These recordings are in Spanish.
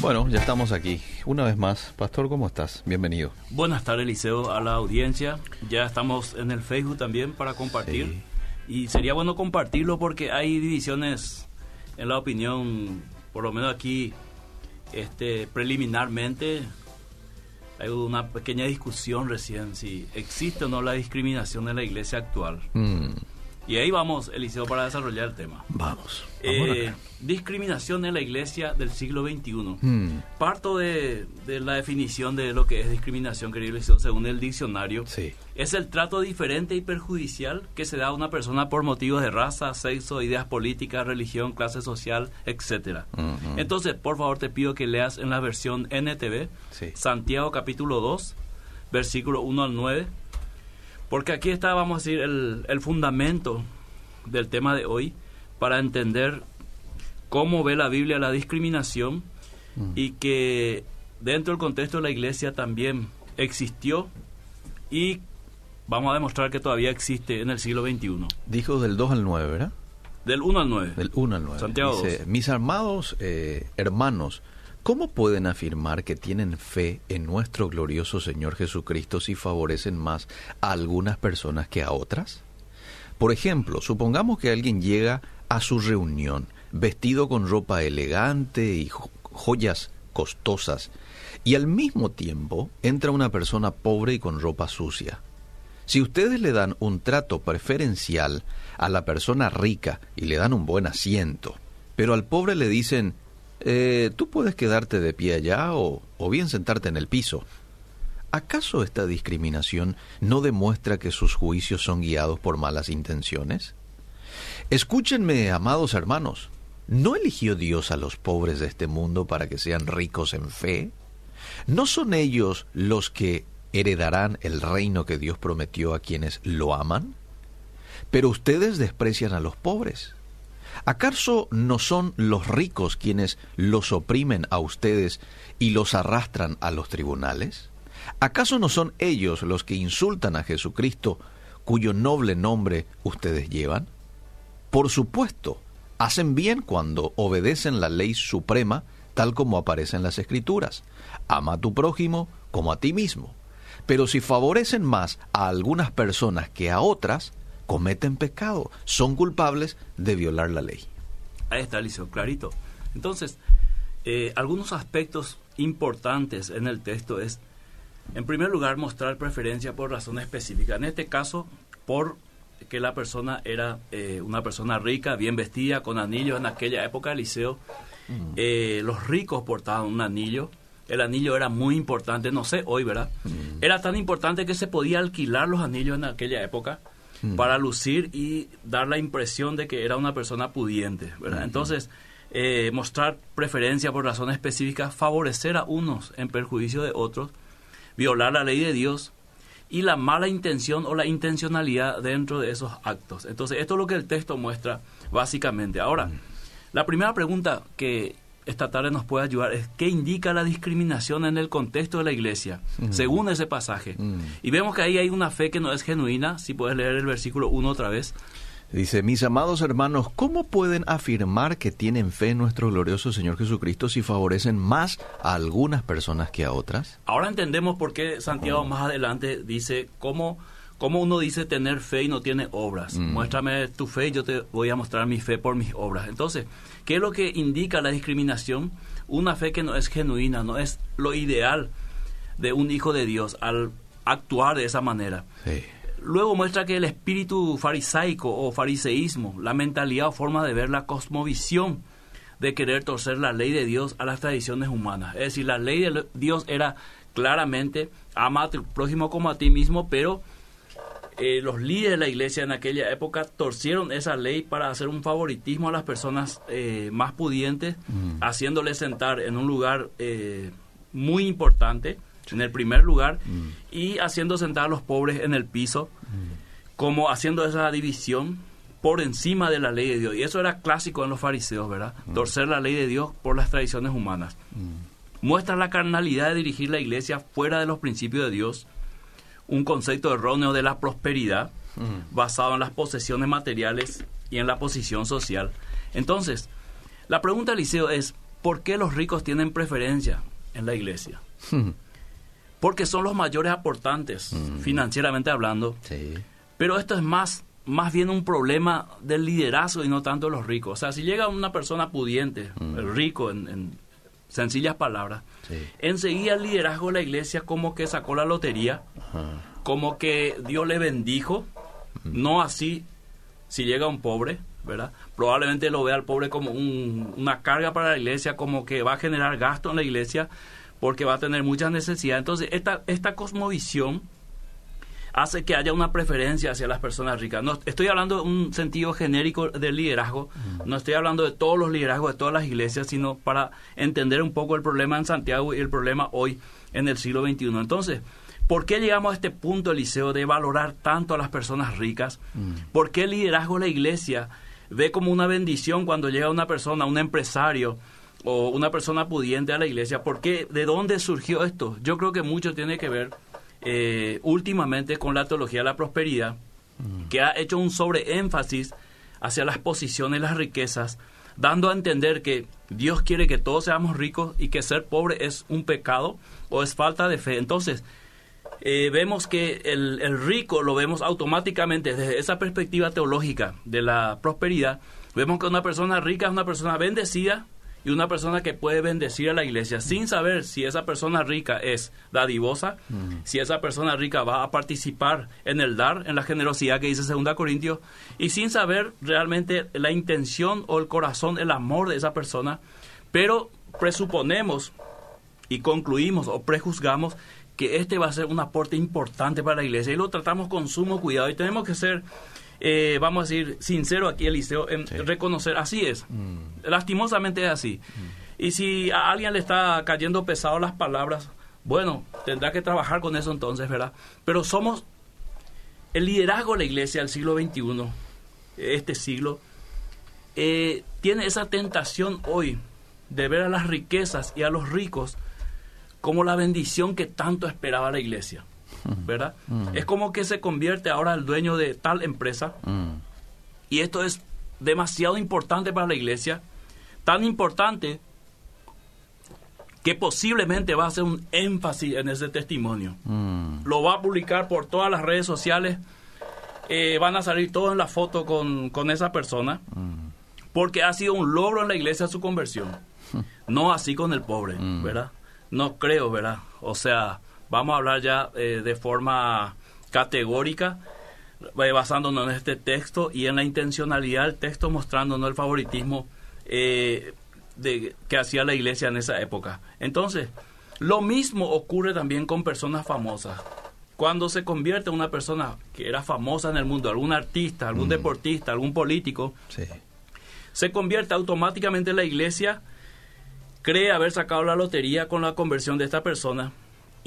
Bueno, ya estamos aquí. Una vez más, Pastor, ¿cómo estás? Bienvenido. Buenas tardes, Liceo, a la audiencia. Ya estamos en el Facebook también para compartir. Y sería bueno compartirlo porque hay divisiones en la opinión, por lo menos aquí, este, preliminarmente, hay una pequeña discusión recién si existe o no la discriminación en la iglesia actual. Mm, Y ahí vamos, Eliseo, para desarrollar el tema. vamos. Eh, discriminación en la iglesia del siglo XXI. Mm, Parto de, de la definición de lo que es discriminación, querido Eliseo, según el diccionario. sí. Es el trato diferente y perjudicial que se da a una persona por motivos de raza, sexo, ideas políticas, religión, clase social, etcétera. Ujú. Entonces, por favor, te pido que leas en la versión NTV, Sí. Santiago capítulo 2, versículo 1 al 9, porque aquí está, vamos a decir, el, el fundamento del tema de hoy para entender cómo ve la Biblia la discriminación Mm. y que dentro del contexto de la iglesia también existió y vamos a demostrar que todavía existe en el siglo XXI. Dijo del 2 al 9, ¿verdad? Del 1 al 9. Del 1 al 9. Santiago Dice, mis amados eh, hermanos, ¿cómo pueden afirmar que tienen fe en nuestro glorioso Señor Jesucristo si favorecen más a algunas personas que a otras? Por ejemplo, supongamos que alguien llega a su reunión vestido con ropa elegante y jo- joyas costosas y al mismo tiempo entra una persona pobre y con ropa sucia. Si ustedes le dan un trato preferencial a la persona rica y le dan un buen asiento, pero al pobre le dicen, "Eh, tú puedes quedarte de pie allá o, o bien sentarte en el piso, ¿acaso esta discriminación no demuestra que sus juicios son guiados por malas intenciones? Escúchenme, amados hermanos, ¿no eligió Dios a los pobres de este mundo para que sean ricos en fe? ¿No son ellos los que heredarán el reino que Dios prometió a quienes lo aman? Pero ustedes desprecian a los pobres. ¿Acaso no son los ricos quienes los oprimen a ustedes y los arrastran a los tribunales? ¿Acaso no son ellos los que insultan a Jesucristo, cuyo noble nombre ustedes llevan? Por supuesto, hacen bien cuando obedecen la ley suprema tal como aparece en las Escrituras. Ama a tu prójimo como a ti mismo. Pero si favorecen más a algunas personas que a otras, cometen pecado, son culpables de violar la ley. Ahí está, Eliseo, clarito. Entonces, eh, algunos aspectos importantes en el texto es, en primer lugar, mostrar preferencia por razones específicas. En este caso, por que la persona era eh, una persona rica, bien vestida, con anillos. En aquella época, Eliseo, eh, los ricos portaban un anillo. El anillo era muy importante, no sé hoy, ¿verdad? Era tan importante que se podía alquilar los anillos en aquella época para lucir y dar la impresión de que era una persona pudiente, ¿verdad? Entonces, eh, mostrar preferencia por razones específicas, favorecer a unos en perjuicio de otros, violar la ley de Dios y la mala intención o la intencionalidad dentro de esos actos. Entonces, esto es lo que el texto muestra básicamente. Ahora, la primera pregunta que esta tarde nos puede ayudar es qué indica la discriminación en el contexto de la iglesia, según ese pasaje. Y vemos que ahí hay una fe que no es genuina, si puedes leer el versículo 1 otra vez. Dice, mis amados hermanos, ¿cómo pueden afirmar que tienen fe en nuestro glorioso Señor Jesucristo si favorecen más a algunas personas que a otras? Ahora entendemos por qué Santiago más adelante dice cómo, cómo uno dice tener fe y no tiene obras. Mm. Muéstrame tu fe y yo te voy a mostrar mi fe por mis obras. Entonces, ¿qué es lo que indica la discriminación? Una fe que no es genuina, no es lo ideal de un hijo de Dios al actuar de esa manera. Sí. Luego muestra que el espíritu farisaico o fariseísmo, la mentalidad o forma de ver la cosmovisión de querer torcer la ley de Dios a las tradiciones humanas. Es decir, la ley de Dios era claramente ama a tu prójimo como a ti mismo, pero eh, los líderes de la iglesia en aquella época torcieron esa ley para hacer un favoritismo a las personas eh, más pudientes, haciéndoles sentar en un lugar eh, muy importante, en el primer lugar, y haciendo sentar a los pobres en el piso, como haciendo esa división por encima de la ley de Dios. Y eso era clásico en los fariseos, ¿verdad? Torcer la ley de Dios por las tradiciones humanas. Muestra la carnalidad de dirigir la iglesia fuera de los principios de Dios, un concepto erróneo de la prosperidad basado en las posesiones materiales y en la posición social. Entonces, la pregunta, Eliseo, es, ¿por qué los ricos tienen preferencia en la iglesia? Porque son los mayores aportantes, financieramente hablando. Sí. Pero esto es más, más bien un problema del liderazgo y no tanto de los ricos. O sea, si llega una persona pudiente, rico en, en sencillas palabras, Sí. enseguida el liderazgo de la iglesia como que sacó la lotería, Ajá. como que Dios le bendijo, no así si llega un pobre, ¿verdad? Probablemente lo vea al pobre como un- una carga para la iglesia, como que va a generar gasto en la iglesia porque va a tener muchas necesidades. Entonces, esta, esta cosmovisión hace que haya una preferencia hacia las personas ricas. No, estoy hablando de un sentido genérico del liderazgo, no estoy hablando de todos los liderazgos de todas las iglesias, sino para entender un poco el problema en Santiago y el problema hoy en el siglo XXI. Entonces, ¿por qué llegamos a este punto, Eliseo, de valorar tanto a las personas ricas? ¿Por qué el liderazgo de la iglesia ve como una bendición cuando llega una persona, un empresario, o una persona pudiente a la iglesia. ¿Por qué? ¿De dónde surgió esto? Yo creo que mucho tiene que ver eh, últimamente con la teología de la prosperidad, que ha hecho un sobreénfasis hacia las posiciones y las riquezas, dando a entender que Dios quiere que todos seamos ricos y que ser pobre es un pecado o es falta de fe. Entonces, eh, vemos que el, el rico lo vemos automáticamente desde esa perspectiva teológica de la prosperidad. Vemos que una persona rica es una persona bendecida y una persona que puede bendecir a la iglesia sin saber si esa persona rica es dadivosa, si esa persona rica va a participar en el dar, en la generosidad que dice 2 Corintios, y sin saber realmente la intención o el corazón, el amor de esa persona, pero presuponemos y concluimos o prejuzgamos que este va a ser un aporte importante para la iglesia. Y lo tratamos con sumo cuidado. Y tenemos que ser, eh, vamos a decir, sincero aquí, Eliseo, en Sí. reconocer, así es, Mm. lastimosamente es así. Y si a alguien le está cayendo pesado las palabras, bueno, tendrá que trabajar con eso entonces, ¿verdad? Pero somos el liderazgo de la iglesia del siglo XXI, este siglo, eh, tiene esa tentación hoy de ver a las riquezas y a los ricos como la bendición que tanto esperaba la iglesia, ¿verdad? Es como que se convierte ahora el dueño de tal empresa Mm. y esto es demasiado importante para la iglesia, tan importante que posiblemente va a hacer un énfasis en ese testimonio. Mm. Lo va a publicar por todas las redes sociales, eh, van a salir todos en la foto con, con esa persona, Mm. porque ha sido un logro en la iglesia su conversión. No así con el pobre, Mm. ¿verdad? No creo, ¿verdad? O sea, vamos a hablar ya eh, de forma categórica, eh, basándonos en este texto y en la intencionalidad del texto, mostrándonos el favoritismo eh, de, que hacía la iglesia en esa época. Entonces, lo mismo ocurre también con personas famosas. Cuando se convierte una persona que era famosa en el mundo, algún artista, algún deportista, algún político, Sí. se convierte automáticamente en la iglesia, cree haber sacado la lotería con la conversión de esta persona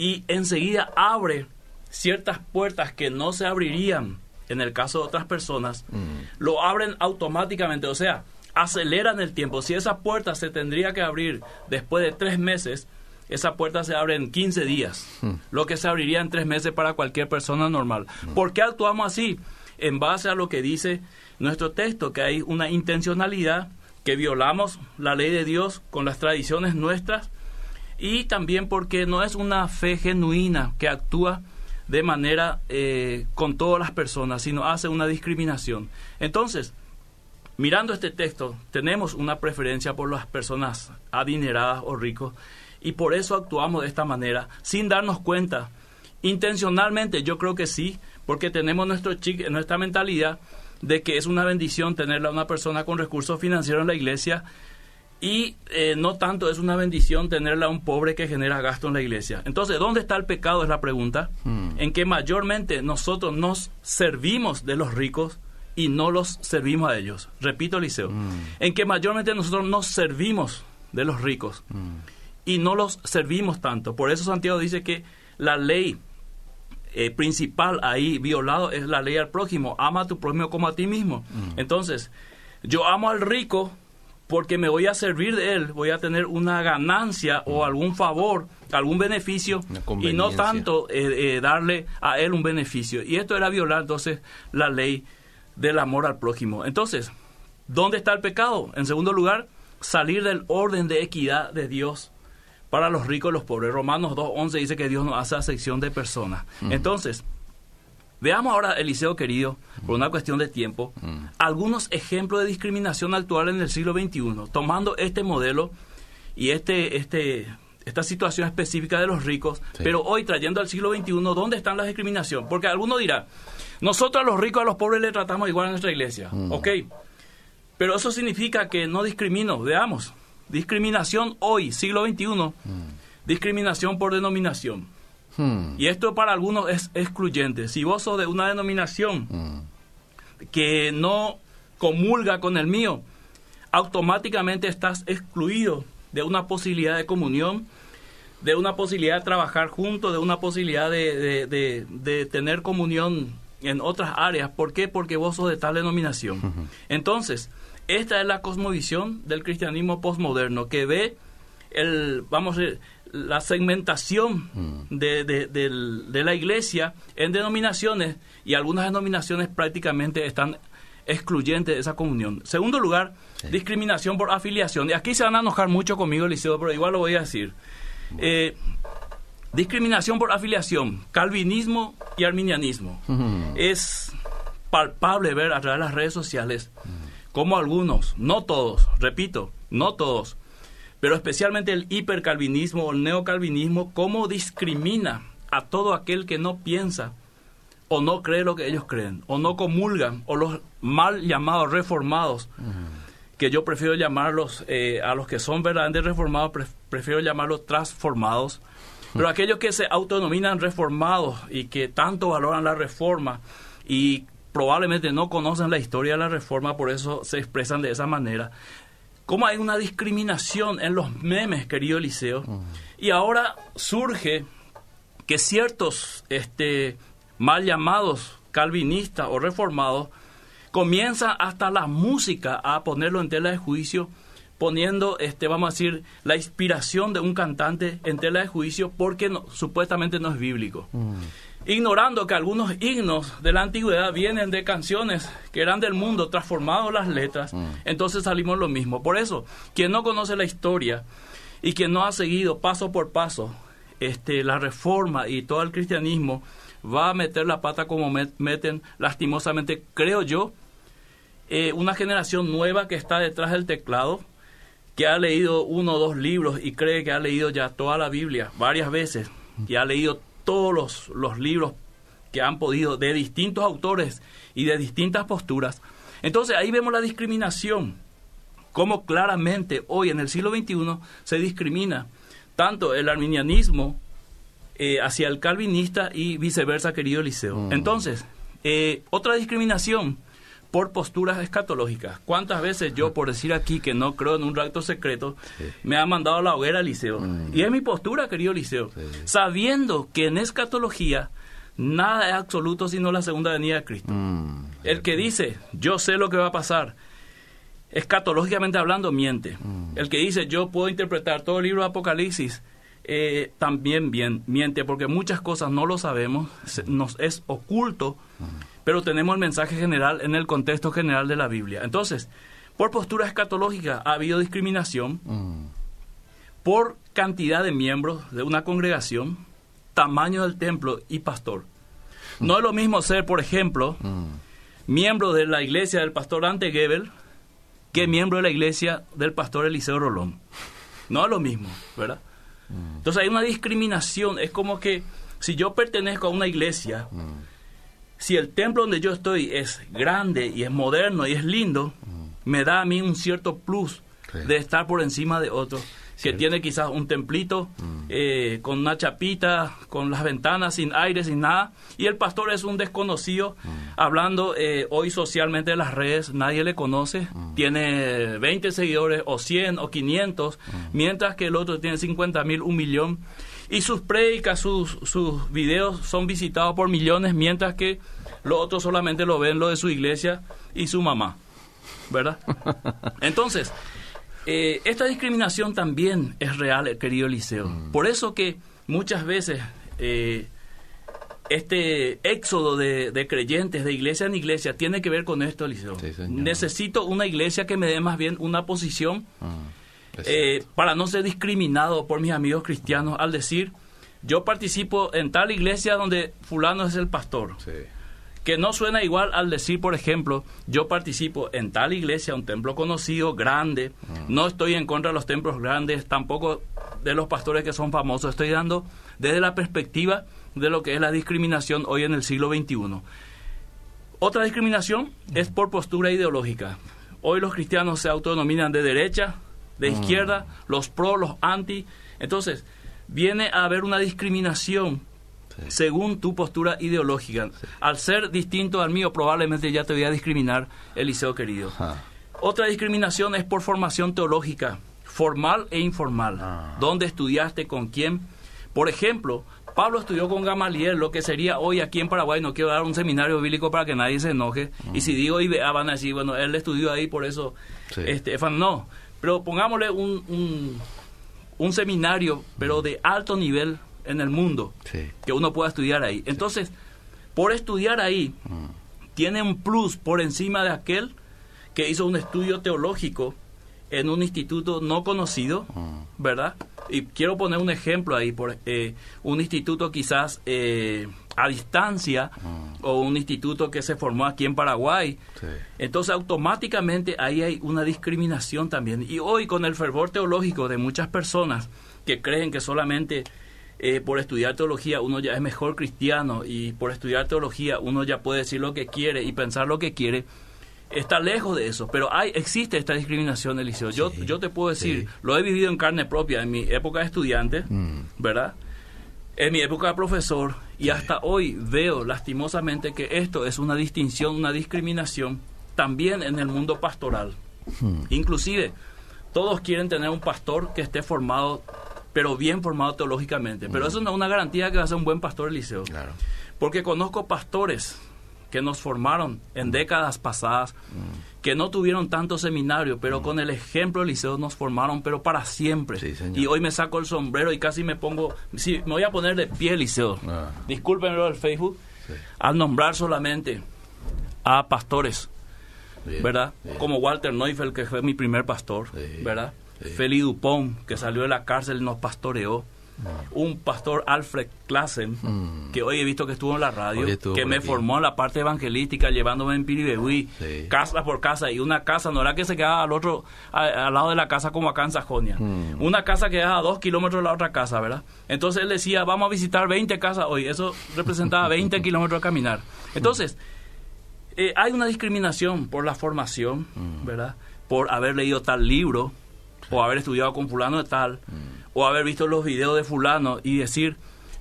y enseguida abre ciertas puertas que no se abrirían en el caso de otras personas, Mm. lo abren automáticamente, o sea, aceleran el tiempo. Si esa puerta se tendría que abrir después de tres meses, esa puerta se abre en 15 días, lo que se abriría en tres meses para cualquier persona normal. ¿Por qué actuamos así? En base a lo que dice nuestro texto, que hay una intencionalidad, que violamos la ley de Dios con las tradiciones nuestras y también porque no es una fe genuina que actúa de manera eh, con todas las personas, sino hace una discriminación. Entonces, mirando este texto, tenemos una preferencia por las personas adineradas o ricos y por eso actuamos de esta manera, sin darnos cuenta. Intencionalmente, yo creo que sí, porque tenemos nuestro chic, nuestra mentalidad de que es una bendición tenerla a una persona con recursos financieros en la iglesia y eh, no tanto es una bendición tenerla a un pobre que genera gasto en la iglesia. Entonces, ¿dónde está el pecado? Es la pregunta. Mm. En que mayormente nosotros nos servimos de los ricos y no los servimos a ellos. Repito, Liceo. Mm. En que mayormente nosotros nos servimos de los ricos Mm. y no los servimos tanto. Por eso Santiago dice que la ley eh, principal ahí violado es la ley al prójimo. Ama a tu prójimo como a ti mismo. Entonces, yo amo al rico porque me voy a servir de él, voy a tener una ganancia o algún favor, algún beneficio y no tanto eh, eh, darle a él un beneficio. Y esto era violar entonces la ley del amor al prójimo. Entonces, ¿dónde está el pecado? En segundo lugar, salir del orden de equidad de Dios para los ricos y los pobres. Romanos 2.11 dice que Dios no hace acepción de personas. Entonces, veamos ahora, Eliseo querido, por una cuestión de tiempo, algunos ejemplos de discriminación actual en el siglo XXI, tomando este modelo y este, este, esta situación específica de los ricos, pero hoy trayendo al siglo XXI, ¿dónde están las discriminación? Porque alguno dirá, nosotros a los ricos a los pobres le tratamos igual en nuestra iglesia. Ok, pero eso significa que no discrimino. Veamos, discriminación hoy, siglo XXI, discriminación por denominación. Hmm. Y esto para algunos es excluyente. Si vos sos de una denominación que no comulga con el mío, automáticamente estás excluido de una posibilidad de comunión, de una posibilidad de trabajar juntos, de una posibilidad de, de, tener comunión en otras áreas. ¿Por qué? Porque vos sos de tal denominación. Entonces, esta es la cosmovisión del cristianismo postmoderno, que ve el, vamos a la segmentación de, de, la iglesia en denominaciones y algunas denominaciones prácticamente están excluyentes de esa comunión. Segundo lugar, discriminación por afiliación. Y aquí se van a enojar mucho conmigo, Liceo, pero igual lo voy a decir. Eh, discriminación por afiliación, calvinismo y arminianismo. Es palpable ver a través de las redes sociales como algunos, no todos, repito, no todos, pero especialmente el hipercalvinismo o el neocalvinismo, cómo discrimina a todo aquel que no piensa o no cree lo que ellos creen, o no comulgan, o los mal llamados reformados, que yo prefiero llamarlos, eh, a los que son verdaderamente reformados, prefiero llamarlos transformados, pero aquellos que se autodenominan reformados y que tanto valoran la reforma y probablemente no conocen la historia de la reforma, por eso se expresan de esa manera. ¿Cómo hay una discriminación en los memes, querido Eliseo? Y ahora surge que ciertos este, mal llamados calvinistas o reformados comienzan hasta la música a ponerlo en tela de juicio poniendo, este, vamos a decir, la inspiración de un cantante en tela de juicio porque supuestamente no es bíblico. Mm. Ignorando que algunos himnos de la antigüedad vienen de canciones que eran del mundo, transformado las letras, mm. entonces salimos lo mismo. Por eso, quien no conoce la historia y quien no ha seguido paso por paso este, la reforma y todo el cristianismo, va a meter la pata como meten lastimosamente, creo yo, eh, una generación nueva que está detrás del teclado, que ha leído uno o dos libros y cree que ha leído ya toda la Biblia varias veces y ha leído todos los, los libros que han podido de distintos autores y de distintas posturas. Entonces ahí vemos la discriminación, cómo claramente hoy en el siglo XXI se discrimina tanto el arminianismo eh, hacia el calvinista y viceversa, querido Eliseo. Mm. Entonces, eh, otra discriminación por posturas escatológicas. ¿Cuántas veces yo, por decir aquí que no creo en un rapto secreto, me ha mandado a la hoguera al liceo? Mm. Y es mi postura, querido liceo. Sabiendo que en escatología nada es absoluto sino la segunda venida de Cristo. Mm. El que dice, yo sé lo que va a pasar, escatológicamente hablando, miente. Mm. El que dice, yo puedo interpretar todo el libro de Apocalipsis, eh, también bien, miente, porque muchas cosas no lo sabemos, nos es oculto pero tenemos el mensaje general en el contexto general de la Biblia. Entonces, por postura escatológica ha habido discriminación, mm. por cantidad de miembros de una congregación, tamaño del templo y pastor. Mm. No es lo mismo ser, por ejemplo, mm. miembro de la iglesia del pastor Ante Gebel que miembro de la iglesia del pastor Eliseo Rolón. No es lo mismo, ¿verdad? Entonces hay una discriminación. Es como que si yo pertenezco a una iglesia si el templo donde yo estoy es grande y es moderno y es lindo, me da a mí un cierto plus de estar por encima de otros que tiene quizás un templito mm. eh, con una chapita, con las ventanas sin aire, sin nada, y el pastor es un desconocido, mm. hablando eh, hoy socialmente de las redes, nadie le conoce, mm. tiene 20 seguidores o 100 o 500, mientras que el otro tiene 50 mil, un millón. Y sus prédicas, sus, sus videos son visitados por millones, mientras que los otros solamente lo ven lo de su iglesia y su mamá. ¿Verdad? Entonces, eh, esta discriminación también es real, querido Eliseo. Mm. Por eso que muchas veces eh, este éxodo de, creyentes de iglesia en iglesia tiene que ver con esto, Eliseo. Necesito una iglesia que me dé más bien una posición mm, eh, para no ser discriminado por mis amigos cristianos al decir, yo participo en tal iglesia donde fulano es el pastor. Que no suena igual al decir, por ejemplo, yo participo en tal iglesia, un templo conocido, grande, mm. no estoy en contra de los templos grandes, tampoco de los pastores que son famosos, estoy dando desde la perspectiva de lo que es la discriminación hoy en el siglo XXI. Otra discriminación es por postura ideológica. Hoy los cristianos se autodenominan de derecha, de mm. izquierda, los pro, los anti. Entonces, viene a haber una discriminación según tu postura ideológica. Al ser distinto al mío, probablemente ya te voy a discriminar, Eliseo querido. Otra discriminación es por formación teológica, formal e informal. Ah. ¿Dónde estudiaste? ¿Con quién? Por ejemplo, Pablo estudió con Gamaliel, lo que sería hoy aquí en Paraguay, no quiero dar un seminario bíblico para que nadie se enoje, y si digo IBA van a decir, bueno, él estudió ahí, por eso, este, no, pero pongámosle un, un, seminario, pero de alto nivel en el mundo, que uno pueda estudiar ahí. Entonces, por estudiar ahí, mm. tiene un plus por encima de aquel que hizo un estudio teológico en un instituto no conocido, mm. ¿verdad? Y quiero poner un ejemplo ahí, por eh, un instituto quizás eh, a distancia mm. o un instituto que se formó aquí en Paraguay. Entonces automáticamente ahí hay una discriminación también. Y hoy con el fervor teológico de muchas personas que creen que solamente eh, por estudiar teología uno ya es mejor cristiano y por estudiar teología uno ya puede decir lo que quiere y pensar lo que quiere, está lejos de eso, pero hay existe esta discriminación, Eliseo. yo, yo te puedo decir, lo he vivido en carne propia en mi época de estudiante, mm. ¿verdad? En mi época de profesor, y hasta hoy veo lastimosamente que esto es una distinción, una discriminación también en el mundo pastoral. Mm. Inclusive, todos quieren tener un pastor que esté formado, pero bien formado teológicamente. Pero mm. eso no es una garantía que va a ser un buen pastor, Eliseo. Claro. Porque conozco pastores que nos formaron en décadas pasadas, que no tuvieron tanto seminario, pero con el ejemplo del liceo nos formaron, pero para siempre. y hoy me saco el sombrero y casi me pongo, sí, me voy a poner de pie, liceo. Ah. Discúlpenlo del Facebook, al nombrar solamente a pastores, ¿verdad? Como Walter Neufeld, que fue mi primer pastor, ¿verdad? Feli Dupont, que salió de la cárcel y nos pastoreó un pastor Alfred Klassen, mm. que hoy he visto que estuvo en la radio, que me formó en la parte evangelística, llevándome en Piribehuí, casa por casa, y una casa, no era que se quedaba al otro, al lado de la casa como acá en Sajonia, mm. una casa que a dos kilómetros de la otra casa, ¿verdad? Entonces él decía, vamos a visitar 20 casas hoy, eso representaba 20 kilómetros de caminar. Entonces, eh, hay una discriminación por la formación, mm. ¿verdad? Por haber leído tal libro, o haber estudiado con fulano de tal, o haber visto los videos de fulano y decir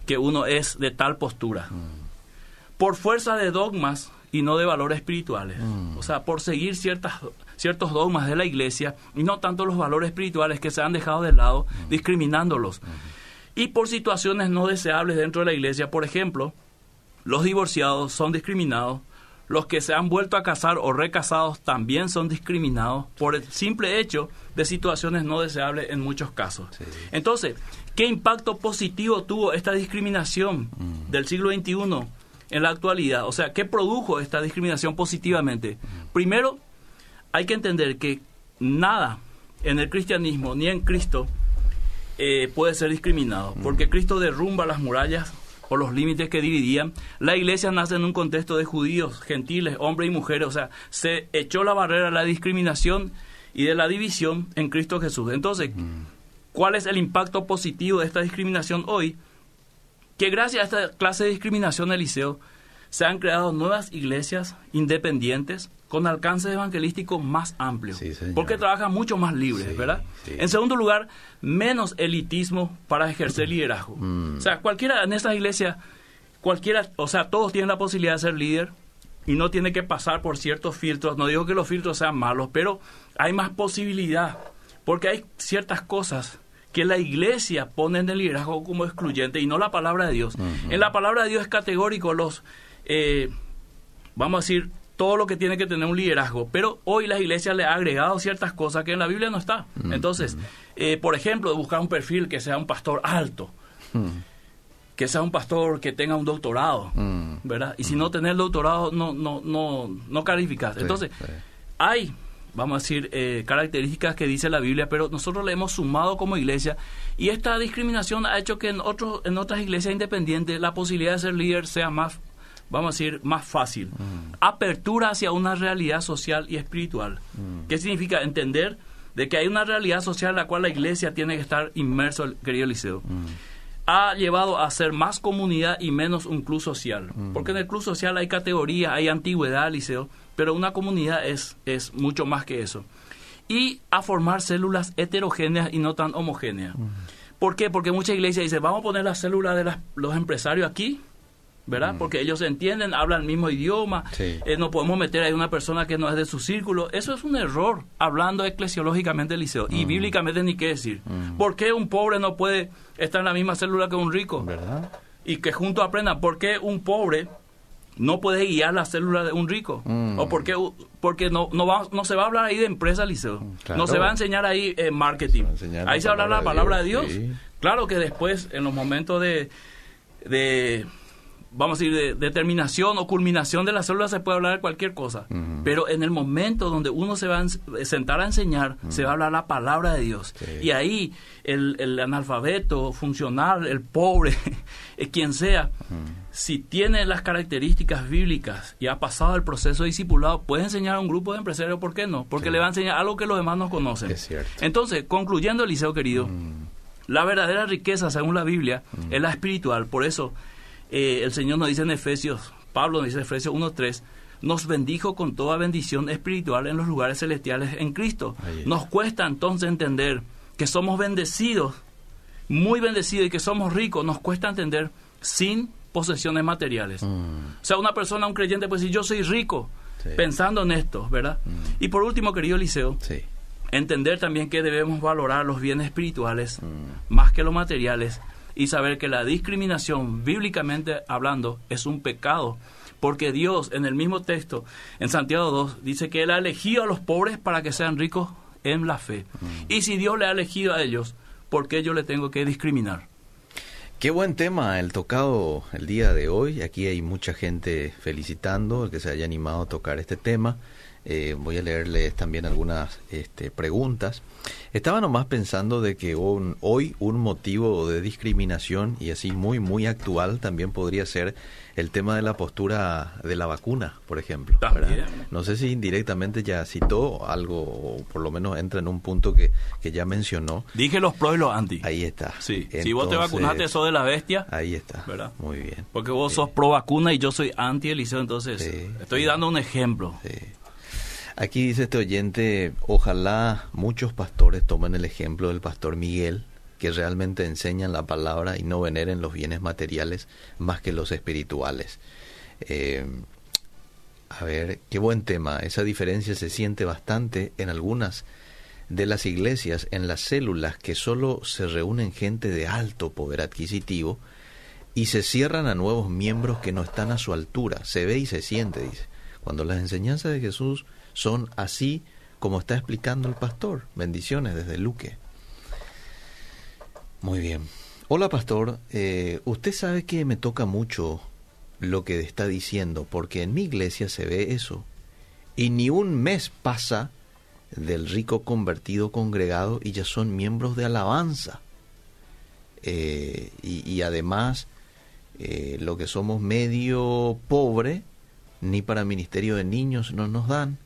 que uno es de tal postura. Mm. Por fuerza de dogmas y no de valores espirituales. Mm. O sea, por seguir ciertas, ciertos dogmas de la iglesia y no tanto los valores espirituales que se han dejado de lado, mm. discriminándolos. Y por situaciones no deseables dentro de la iglesia, por ejemplo, los divorciados son discriminados los que se han vuelto a casar o recasados también son discriminados por el simple hecho de situaciones no deseables en muchos casos. Entonces, ¿qué impacto positivo tuvo esta discriminación mm. del siglo XXI en la actualidad? O sea, ¿qué produjo esta discriminación positivamente? Mm. Primero, hay que entender que nada en el cristianismo ni en Cristo eh, puede ser discriminado, mm. porque Cristo derrumba las murallas por los límites que dividían. La iglesia nace en un contexto de judíos, gentiles, hombres y mujeres, o sea, se echó la barrera de la discriminación y de la división en Cristo Jesús. Entonces, ¿cuál es el impacto positivo de esta discriminación hoy? Que gracias a esta clase de discriminación, Eliseo, se han creado nuevas iglesias independientes con alcance evangelístico más amplio, porque trabajan mucho más libres, ¿verdad? En segundo lugar, menos elitismo para ejercer liderazgo. Mm. O sea, cualquiera en estas iglesias, cualquiera, o sea, todos tienen la posibilidad de ser líder y no tiene que pasar por ciertos filtros. No digo que los filtros sean malos, pero hay más posibilidad, porque hay ciertas cosas que la iglesia pone en el liderazgo como excluyente y no la palabra de Dios. En la palabra de Dios es categórico los, eh, vamos a decir, todo lo que tiene que tener un liderazgo. Pero hoy la iglesia le ha agregado ciertas cosas que en la Biblia no está. Mm, Entonces, mm. Eh, por ejemplo, buscar un perfil que sea un pastor alto. Mm. que sea un pastor que tenga un doctorado. ¿verdad? Y si no tenés el doctorado, no, no, no, no calificas. Sí, Entonces, sí. hay, vamos a decir, eh, características que dice la Biblia, pero nosotros le hemos sumado como iglesia y esta discriminación ha hecho que en, otros en otras iglesias independientes la posibilidad de ser líder sea más, vamos a decir, más fácil. Mm. Apertura hacia una realidad social y espiritual. Mm. ¿Qué significa? Entender de que hay una realidad social en la cual la iglesia tiene que estar inmerso, querido Liceo Mm. ha llevado a ser más comunidad y menos un club social. Mm. Porque en el club social hay categoría, hay antigüedad, liceo, pero una comunidad es, es mucho más que eso. Y a formar células heterogéneas y no tan homogéneas. ¿Por qué? Porque muchas iglesias dicen, vamos a poner las células de las- los empresarios aquí, ¿verdad? Porque ellos se entienden, hablan el mismo idioma, Sí. eh, no podemos meter ahí una persona que no es de su círculo. Eso es un error, hablando eclesiológicamente del liceo. Y bíblicamente ni qué decir. ¿Por qué un pobre no puede estar en la misma célula que un rico? ¿Verdad? Y que juntos aprendan. ¿Por qué un pobre no puede guiar la célula de un rico? Mm. ¿O por qué porque no, no, va- no se va a hablar ahí de empresa, liceo? claro. No se va a enseñar ahí eh, marketing. Se enseñar ahí se va a hablar la palabra de de Dios. Dios, sí. Claro que después, en los momentos de, de vamos a decir, de determinación o culminación de la célula se puede hablar de cualquier cosa. Pero en el momento donde uno se va a ens- sentar a enseñar, se va a hablar la palabra de Dios. Sí. Y ahí el, el analfabeto, funcional, el pobre, eh, quien sea, si tiene las características bíblicas y ha pasado el proceso de discipulado, puede enseñar a un grupo de empresarios, ¿por qué no? Porque Sí. le va a enseñar algo que los demás no conocen. Es cierto. Entonces, concluyendo, Eliseo querido, Mm. la verdadera riqueza, según la Biblia, es la espiritual. Por eso eh, el Señor nos dice en Efesios, Pablo nos dice en Efesios 1.3, nos bendijo con toda bendición espiritual en los lugares celestiales en Cristo. Nos cuesta entonces entender que somos bendecidos, muy bendecidos y que somos ricos. Nos cuesta entender sin posesiones materiales. Mm. O sea, una persona, un creyente puede decir, yo soy rico, Sí. pensando en esto, ¿verdad? Mm. Y por último, querido Eliseo, Sí. entender también que debemos valorar los bienes espirituales Mm. más que los materiales y saber que la discriminación, bíblicamente hablando, es un pecado. Porque Dios, en el mismo texto, en Santiago 2, dice que Él ha elegido a los pobres para que sean ricos en la fe. Y si Dios le ha elegido a ellos, ¿por qué yo le tengo que discriminar? Qué buen tema el tocado el día de hoy. Aquí hay mucha gente felicitando el que se haya animado a tocar este tema. Eh, voy a leerles también algunas este, preguntas. Estaba nomás pensando de que un- hoy un motivo de discriminación y así muy muy actual también podría ser el tema de la postura de la vacuna, por ejemplo. No sé si indirectamente ya citó algo o por lo menos entra en un punto que, que ya mencionó. Dije los pros y los anti. Ahí está. Sí, si vos te vacunaste, sos de la bestia. Ahí está. ¿Verdad? Muy bien. Porque vos sos pro vacuna y yo soy anti Eliseo, entonces Sí, estoy sí. dando un ejemplo. Sí. Aquí dice este oyente, ojalá muchos pastores tomen el ejemplo del pastor Miguel, que realmente enseñan la palabra y no veneren los bienes materiales más que los espirituales. Eh, a ver, qué buen tema. Esa diferencia se siente bastante en algunas de las iglesias, en las células que solo se reúnen gente de alto poder adquisitivo y se cierran a nuevos miembros que no están a su altura. Se ve y se siente, dice. Cuando las enseñanzas de Jesús son así como está explicando el pastor. Bendiciones desde Luque. Muy bien. Hola pastor, Eh, usted sabe que me toca mucho lo que está diciendo, porque en mi iglesia se ve eso. Y ni un mes pasa del rico convertido congregado y ya son miembros de alabanza. Eh, y, además, eh, lo que somos medio pobre, ni para ministerio de niños no nos dan.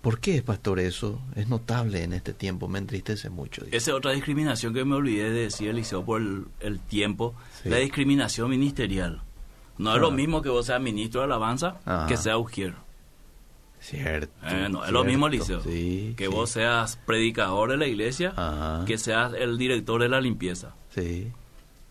¿Por qué, pastor, eso? Es notable en este tiempo, me entristece mucho. Esa es otra discriminación que me olvidé de decir, Eliseo, por el, el tiempo. Sí. La discriminación ministerial. No es Ah. lo mismo que vos seas ministro de alabanza Ajá. que seas ujier. Cierto. Eh, no, es lo mismo, Eliseo. Sí, que sí. vos seas predicador de la iglesia, Ajá. que seas el director de la limpieza. Sí.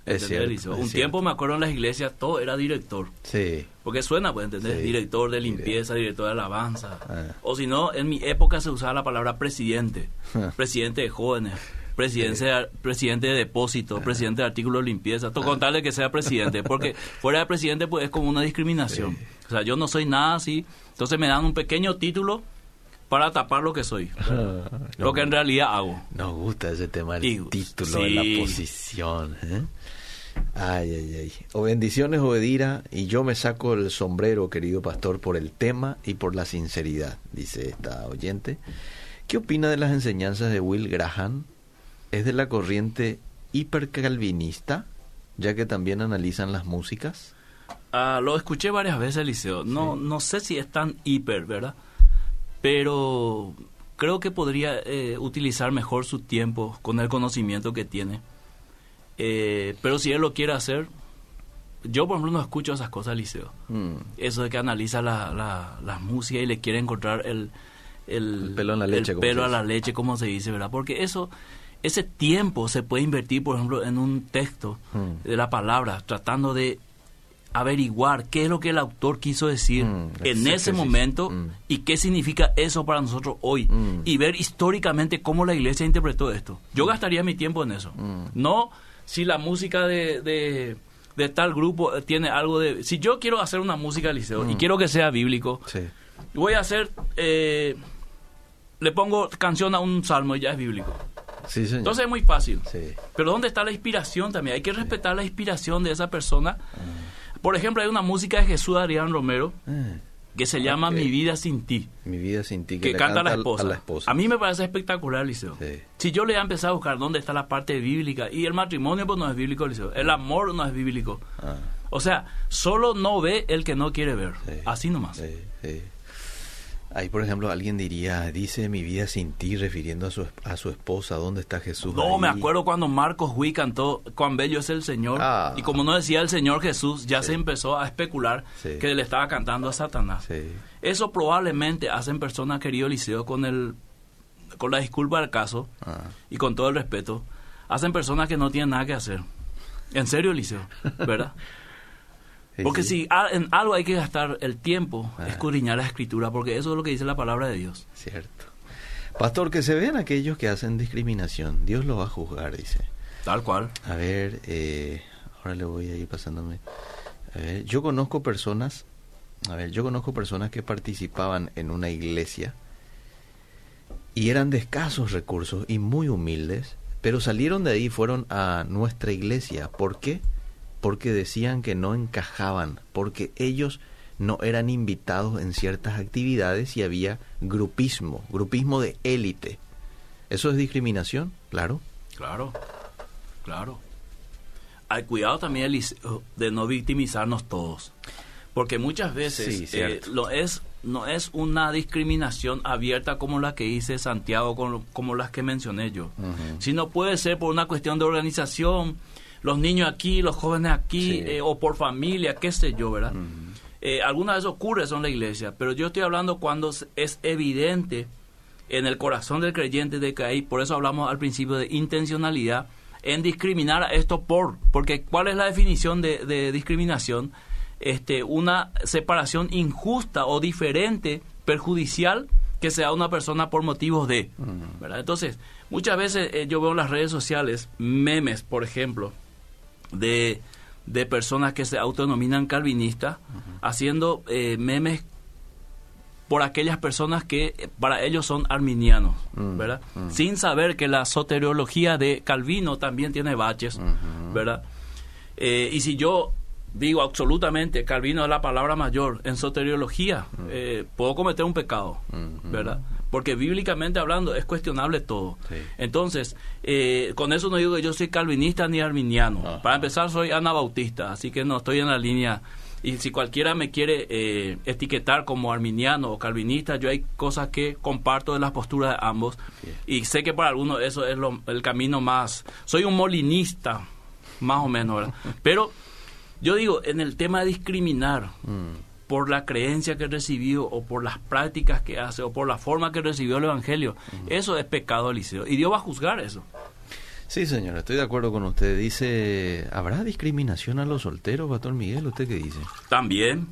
Es ¿Entendés, cierto, Eliseo? es Un cierto. tiempo me acuerdo en las iglesias, todo era director. Sí. Porque suena, pues, ¿entendés? Sí. Director de limpieza, director de alabanza. Ah. O si no, en mi época se usaba la palabra presidente. presidente de jóvenes. Presidente, presidente de depósito, presidente de artículos de limpieza, todo con tal de que sea presidente, porque fuera de presidente pues es como una discriminación. O sea, yo no soy nada así, entonces me dan un pequeño título para tapar lo que soy, lo que en realidad hago. Nos gusta ese tema del título, sí. de la posición. ¿eh? Ay, ay, ay. O bendiciones, Obedira, y yo me saco el sombrero, querido pastor, por el tema y por la sinceridad, dice esta oyente. ¿Qué opina de las enseñanzas de Will Graham? ¿Es de la corriente hipercalvinista, ya que también analizan las músicas? Ah, lo escuché varias veces, Liceo. No, no sé si es tan hiper, ¿verdad? Pero creo que podría eh, utilizar mejor su tiempo con el conocimiento que tiene. Eh, pero si él lo quiere hacer, yo por ejemplo no escucho esas cosas, Liceo. Mm. Eso de que analiza la, la, música y le quiere encontrar el, el, pelo, en la leche, pelo a la leche, como se dice, ¿verdad? Porque eso, ese tiempo se puede invertir, por ejemplo, en un texto mm. de la palabra, tratando de averiguar qué es lo que el autor quiso decir mm, en ese momento mm. y qué significa eso para nosotros hoy mm. y ver históricamente cómo la iglesia interpretó esto. Yo gastaría mi tiempo en eso. No si la música de, de, tal grupo tiene algo de... Si yo quiero hacer una música liceo y quiero que sea bíblico, voy a hacer... Eh, le pongo canción a un salmo y ya es bíblico. Entonces es muy fácil. Pero ¿dónde está la inspiración también? Hay que respetar la inspiración de esa persona. Ah. Por ejemplo, hay una música de Jesús Adrián Romero ah, que se llama Mi vida sin ti. Mi vida sin ti, que, canta, la, esposa. a mí me parece espectacular, Liceo. Si yo le he empezado a buscar dónde está la parte bíblica, y el matrimonio pues no es bíblico, Liceo. El amor no es bíblico. Ah. O sea, solo no ve el que no quiere ver. Así nomás. Ahí, por ejemplo, alguien diría, dice mi vida sin ti, refiriendo a su, a su esposa, ¿dónde está Jesús? No, me acuerdo cuando Marcos Huy cantó, cuán bello es el Señor, ah. y como no decía el Señor Jesús, ya se empezó a especular que le estaba cantando a Satanás. Eso probablemente hacen personas, querido Eliseo, con, el, con la disculpa del caso, ah. y con todo el respeto, hacen personas que no tienen nada que hacer. En serio, Eliseo, ¿verdad? Porque si en algo hay que gastar el tiempo, ah. escudriñar la escritura, porque eso es lo que dice la palabra de Dios. Cierto. Pastor, que se vean aquellos que hacen discriminación. Dios lo va a juzgar, dice. Tal cual. A ver, eh, ahora le voy a ir pasándome. A ver, yo conozco personas, a ver, yo conozco personas que participaban en una iglesia y eran de escasos recursos y muy humildes, pero salieron de ahí y fueron a nuestra iglesia. ¿Por qué? Porque decían que no encajaban, porque ellos no eran invitados en ciertas actividades y había grupismo, grupismo de élite. ¿Eso es discriminación? Claro. Claro, claro. Hay cuidado también de no victimizarnos todos, porque muchas veces eh, lo es no es una discriminación abierta como la que hice Santiago, como, las que mencioné yo, sino puede ser por una cuestión de organización, los niños aquí, los jóvenes aquí, eh, o por familia, qué sé yo, ¿verdad? Eh, algunas veces ocurre eso en la iglesia, pero yo estoy hablando cuando es evidente en el corazón del creyente de que hay, por eso hablamos al principio de intencionalidad, en discriminar a esto por, porque ¿cuál es la definición de, discriminación? Este, una separación injusta o diferente, perjudicial, que sea una persona por motivos de, ¿verdad? Entonces, muchas veces eh, yo veo en las redes sociales memes, por ejemplo, de, de personas que se autonominan calvinistas, haciendo eh, memes por aquellas personas que eh, para ellos son arminianos, mm, ¿verdad? Mm. Sin saber que la soteriología de Calvino también tiene baches, ¿verdad? Eh, y si yo digo absolutamente Calvino es la palabra mayor en soteriología, mm. puedo cometer un pecado, ¿verdad? Porque bíblicamente hablando es cuestionable todo. Entonces, eh, con eso no digo que yo soy calvinista ni arminiano. Para empezar, soy anabautista, así que no estoy en la línea. Y si cualquiera me quiere eh, etiquetar como arminiano o calvinista, yo hay cosas que comparto de las posturas de ambos. Y sé que para algunos eso es el camino más... Soy un molinista, más o menos, ¿verdad? Pero yo digo, en el tema de discriminar, mm por la creencia que recibió o por las prácticas que hace o por la forma que recibió el Evangelio. Eso es pecado, Eliseo. Y Dios va a juzgar eso. Sí, señor, estoy de acuerdo con usted. Dice, ¿habrá discriminación a los solteros, Pastor Miguel? ¿Usted qué dice? También,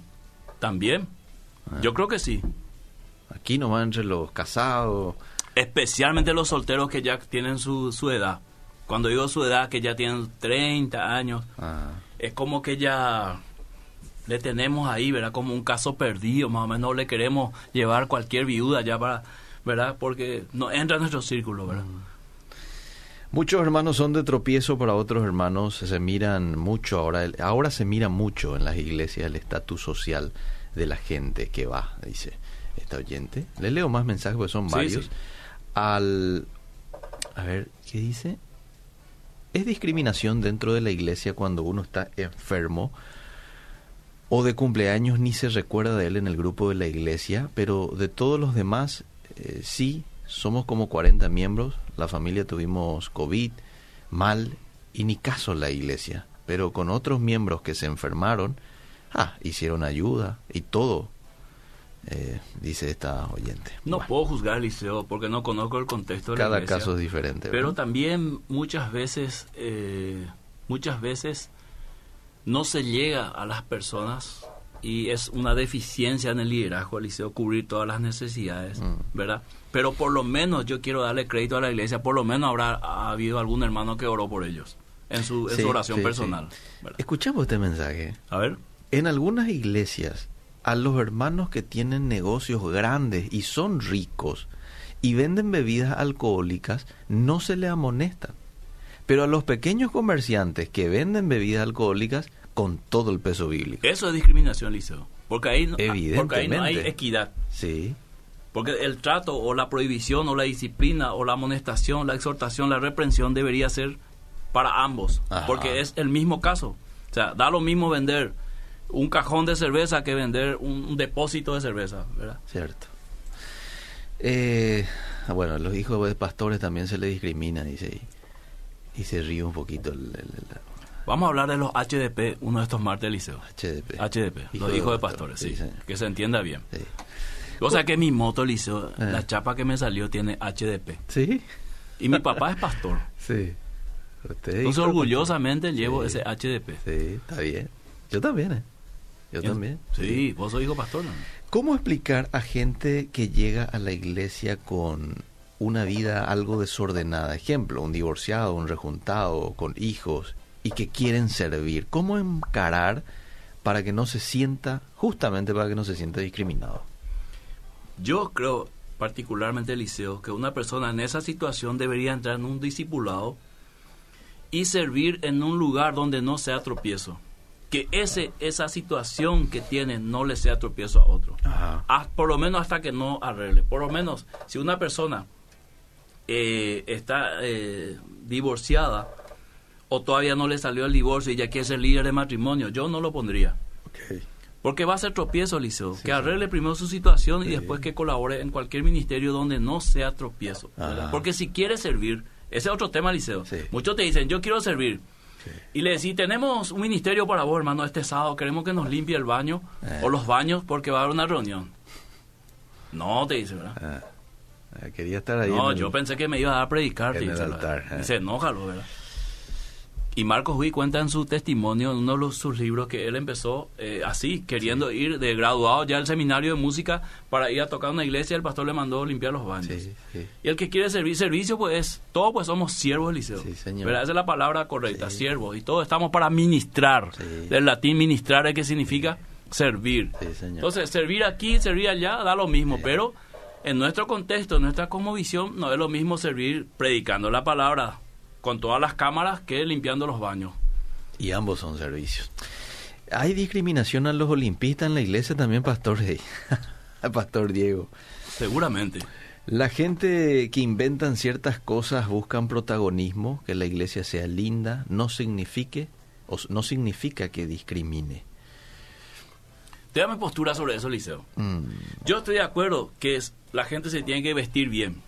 también. Ah. Yo creo que sí. Aquí nomás entre los casados. Especialmente los solteros que ya tienen su, su edad. Cuando digo su edad, que ya tienen 30 años, ah. es como que ya le tenemos ahí, ¿verdad? Como un caso perdido, más o menos le queremos llevar cualquier viuda ya para, ¿verdad? Porque no entra en nuestro círculo, ¿verdad? Mm. Muchos hermanos son de tropiezo para otros hermanos, se miran mucho ahora, ahora se mira mucho en las iglesias el estatus social de la gente que va, dice esta oyente. Le leo más mensajes porque son varios. Al a ver, ¿qué dice? ¿Es discriminación dentro de la iglesia cuando uno está enfermo o de cumpleaños ni se recuerda de él en el grupo de la iglesia, pero de todos los demás eh, sí, somos como 40 miembros, la familia tuvimos COVID, mal, y ni caso la iglesia, pero con otros miembros que se enfermaron, ah, hicieron ayuda y todo, eh, dice esta oyente. No puedo juzgar, Liceo, porque no conozco el contexto de Cada la caso es diferente. Pero también muchas veces, eh, muchas veces no se llega a las personas y es una deficiencia en el liderazgo, Liceo, cubrir todas las necesidades, mm. ¿verdad? Pero por lo menos yo quiero darle crédito a la iglesia, por lo menos habrá habido algún hermano que oró por ellos en su, oración personal. Escuchamos este mensaje. A ver. En algunas iglesias, a los hermanos que tienen negocios grandes y son ricos y venden bebidas alcohólicas, no se le amonestan. Pero a los pequeños comerciantes que venden bebidas alcohólicas, con todo el peso bíblico. Eso es discriminación, Liceo. Porque ahí, no, porque ahí no hay equidad. Sí. Porque el trato o la prohibición o la disciplina o la amonestación, la exhortación, la reprensión debería ser para ambos. Porque es el mismo caso. O sea, da lo mismo vender un cajón de cerveza que vender un, depósito de cerveza, ¿verdad? Cierto. Eh, bueno, los hijos de pastores también se les discrimina, dice, y, se ríe un poquito el, Vamos a hablar de los HDP, uno de estos martes liceo. HDP. HDP, los hijos de pastores, sí, Que se entienda bien. O sea que mi moto liceo, eh. la chapa que me salió tiene HDP. Sí. Y mi papá es pastor. Sí. Entonces orgullosamente llevo ese HDP. Sí, está bien. Yo también, ¿eh? Yo también. Sí, vos sos hijo pastor. ¿no? ¿Cómo explicar a gente que llega a la iglesia con una vida algo desordenada? Ejemplo, un divorciado, un rejuntado, con hijos, y que quieren servir. ¿Cómo encarar para que no se sienta, justamente para que no se sienta discriminado? Yo creo, particularmente Eliseo, que una persona en esa situación debería entrar en un discipulado y servir en un lugar donde no sea tropiezo. Que ese, esa situación que tiene no le sea tropiezo a otro. por lo menos hasta que no arregle. Por lo menos, si una persona eh, está eh, divorciada, o todavía no le salió el divorcio y ya quiere ser líder de matrimonio, yo no lo pondría. Porque va a ser tropiezo, Liceo. que arregle primero su situación y después que colabore en cualquier ministerio donde no sea tropiezo. Porque si quiere servir, ese es otro tema, Liceo. Muchos te dicen, yo quiero servir. Y le decís, tenemos un ministerio para vos, hermano, este sábado. Queremos que nos limpie el baño eh. o los baños porque va a haber una reunión. No, te dice, ¿verdad? Ah. Quería estar ahí. No, yo pensé que me iba a dar a predicar. En dice, Dice, enójalo, ¿verdad? Y Marcos Huy cuenta en su testimonio, en uno de sus libros, que él empezó eh, así, queriendo ir de graduado ya al seminario de música para ir a tocar una iglesia, el pastor le mandó limpiar los baños. Y el que quiere servir servicio, pues todos pues somos siervos del liceo. Esa es la palabra correcta, siervos. Y todos estamos para ministrar. Del latín ministrar es que significa servir. Entonces, servir aquí, servir allá, da lo mismo, pero en nuestro contexto, en nuestra visión, no es lo mismo servir predicando la palabra con todas las cámaras que limpiando los baños. Y ambos son servicios. ¿Hay discriminación a los olimpistas en la iglesia también, Pastor Pastor Diego. Seguramente. La gente que inventan ciertas cosas buscan protagonismo, que la iglesia sea linda, no signifique o no significa que discrimine. Te mi postura sobre eso, Liceo. Mm. Yo estoy de acuerdo que la gente se tiene que vestir bien.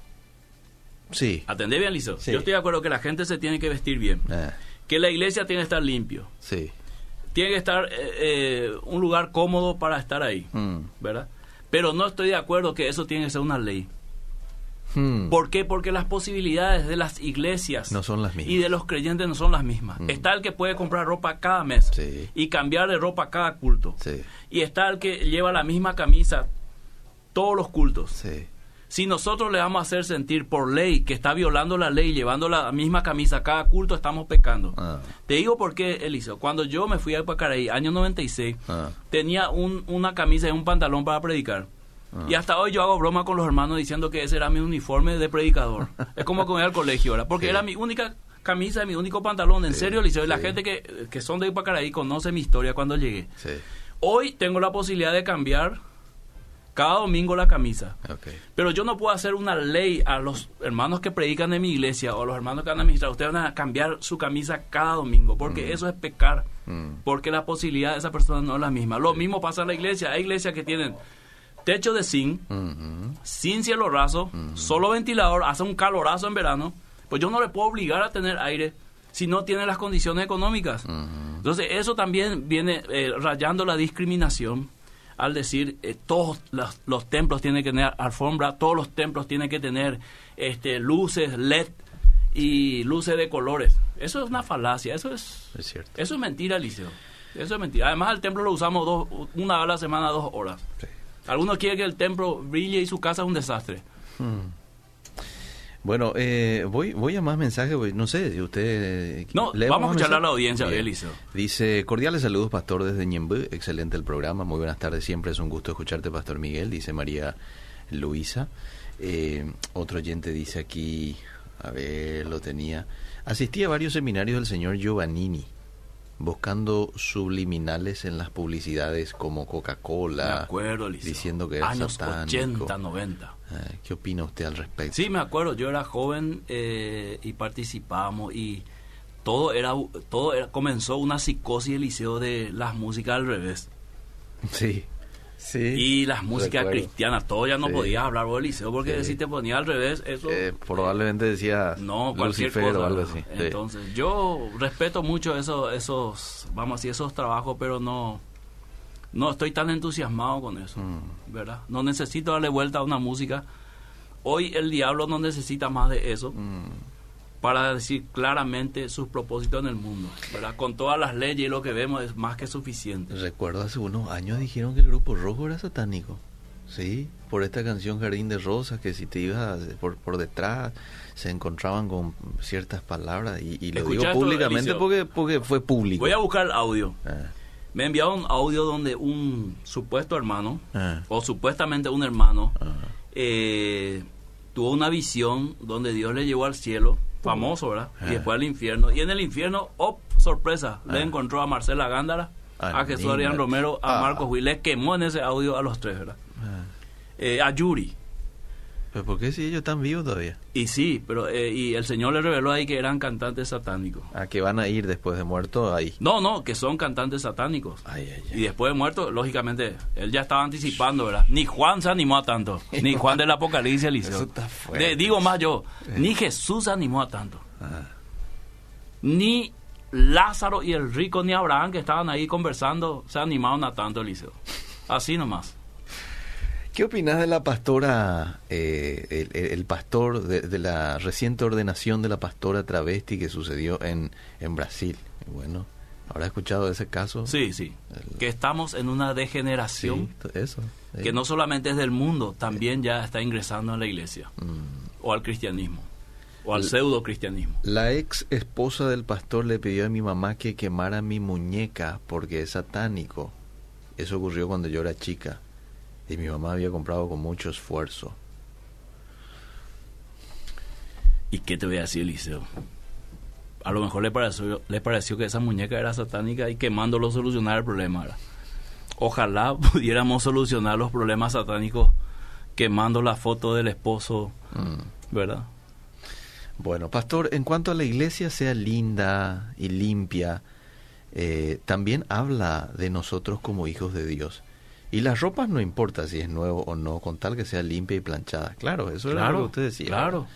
Sí. ¿Atendé bien, Lizo? Yo estoy de acuerdo que la gente se tiene que vestir bien. Eh. Que la iglesia tiene que estar limpio. Sí. Tiene que estar eh, eh, un lugar cómodo para estar ahí. Mm. ¿Verdad? Pero no estoy de acuerdo que eso tiene que ser una ley. Hmm. ¿Por qué? Porque las posibilidades de las iglesias no son las mismas. y de los creyentes no son las mismas. Hmm. Está el que puede comprar ropa cada mes y cambiar de ropa cada culto. Y está el que lleva la misma camisa todos los cultos. Sí. Si nosotros le vamos a hacer sentir por ley que está violando la ley, llevando la misma camisa a cada culto, estamos pecando. Ah. Te digo por qué, Eliseo. Cuando yo me fui a Pacaraí, año 96, ah. tenía un, una camisa y un pantalón para predicar. Ah. Y hasta hoy yo hago broma con los hermanos diciendo que ese era mi uniforme de predicador. es como que voy al colegio ahora, porque Sí. era mi única camisa y mi único pantalón. En Sí, serio, Liceo. Y la gente que, que son de Ipacaraí conoce mi historia cuando llegué. Hoy tengo la posibilidad de cambiar cada domingo la camisa. Pero yo no puedo hacer una ley a los hermanos que predican en mi iglesia o a los hermanos que van a administrar. Ustedes van a cambiar su camisa cada domingo, porque eso es pecar. Mm. Porque la posibilidad de esa persona no es la misma. Lo mismo pasa en la iglesia. Hay iglesias que tienen techo de zinc, Ujú. sin cielo raso, solo ventilador, hace un calorazo en verano. Pues yo no le puedo obligar a tener aire si no tiene las condiciones económicas. Entonces eso también viene eh, rayando la discriminación al decir eh, todos los, los templos tienen que tener alfombra, todos los templos tienen que tener este, luces LED y luces de colores. Eso es una falacia, eso es Es cierto. eso es mentira, Liceo. Eso es mentira. Además, el templo lo usamos dos, una hora a la semana, dos horas. Sí. Algunos quieren que el templo brille y su casa es un desastre. Bueno, eh, voy, voy a más mensajes, no sé, si usted... No, ¿leemos vamos a más escucharle a la audiencia. Dice, cordiales saludos, pastor, desde Ñembú, excelente el programa, muy buenas tardes, siempre es un gusto escucharte, pastor Miguel, dice María Luisa. Eh, otro oyente dice aquí, a ver, lo tenía, asistí a varios seminarios del señor Giovannini, buscando subliminales en las publicidades como Coca-Cola, diciendo que es Años satánico. 80, 90. Ah, ¿Qué opina usted al respecto? Sí, me acuerdo. Yo era joven eh, y participamos y todo era, todo era, comenzó una psicosis del liceo de las músicas al revés. Sí, sí. Y las músicas recuerdo. cristianas, todo ya no Sí. podías hablar vos del liceo porque Sí. si te ponía al revés, eso... Eh, probablemente decía No, cualquier Lucifer cosa. o algo así. sí. Entonces, yo respeto mucho eso, esos, vamos a decir, esos trabajos, pero no, no estoy tan entusiasmado con eso, Mm. ¿verdad? No necesito darle vuelta a una música. Hoy el diablo no necesita más de eso Mm. Para decir claramente sus propósitos en el mundo, ¿verdad? Con todas las leyes y lo que vemos es más que suficiente. Recuerdo hace unos años dijeron que el grupo rojo era satánico. Sí, por esta canción Jardín de Rosas, que si te ibas por, por detrás se encontraban con ciertas palabras. Y, y lo digo públicamente porque, porque fue público. Voy a buscar el audio. Ah, Me enviaron un audio donde un supuesto hermano, ah, o supuestamente un hermano, ah. eh, tuvo una visión donde Dios le llevó al cielo, famoso, ¿verdad? Y después al infierno. Y en el infierno, ¡oh, sorpresa! Le encontró a Marcela Gándara, Ah, a Jesús. Adrián Romero, a Ah. Marcos Huy. Le quemó en ese audio a los tres, ¿verdad? Eh, a Yuri. ¿Pero por qué si ellos están vivos todavía? Y sí, pero eh, y el Señor le reveló ahí que eran cantantes satánicos. ¿A que van a ir después de muerto ahí? No, no, que son cantantes satánicos. Ay, ay, Y ay. después de muerto, lógicamente, él ya estaba anticipando, ¿verdad? Ni Juan se animó a tanto. Ni Juan del Apocalipsis, Eliseo. Eso está fuerte. De- digo más yo, ni Jesús se animó a tanto. Ah. Ni Lázaro y el rico, ni Abraham, que estaban ahí conversando, se animaron a tanto, Eliseo. Así nomás. ¿Qué opinas de la pastora, eh, el, pastor, de, de la reciente ordenación de la pastora travesti que sucedió en, en Brasil? Bueno, ¿habrá escuchado de ese caso? Sí, sí. Que estamos en una degeneración Sí, eso. sí. que no solamente es del mundo, también ya está ingresando en la iglesia. Mm. O al cristianismo. O al pseudo cristianismo. La ex esposa del pastor le pidió a mi mamá que quemara mi muñeca porque es satánico. Eso ocurrió cuando yo era chica. Y mi mamá había comprado con mucho esfuerzo. ¿Y qué te voy a decir, Eliseo? A lo mejor le pareció, le pareció que esa muñeca era satánica y quemándolo solucionar el problema. ¿verdad? Ojalá pudiéramos solucionar los problemas satánicos quemando la foto del esposo, Mm. ¿verdad? Bueno, pastor, en cuanto a la iglesia sea linda y limpia, eh, también habla de nosotros como hijos de Dios. Y las ropas no importa si es nuevo o no, con tal que sea limpia y planchada. Claro, eso era lo que usted decía. Claro.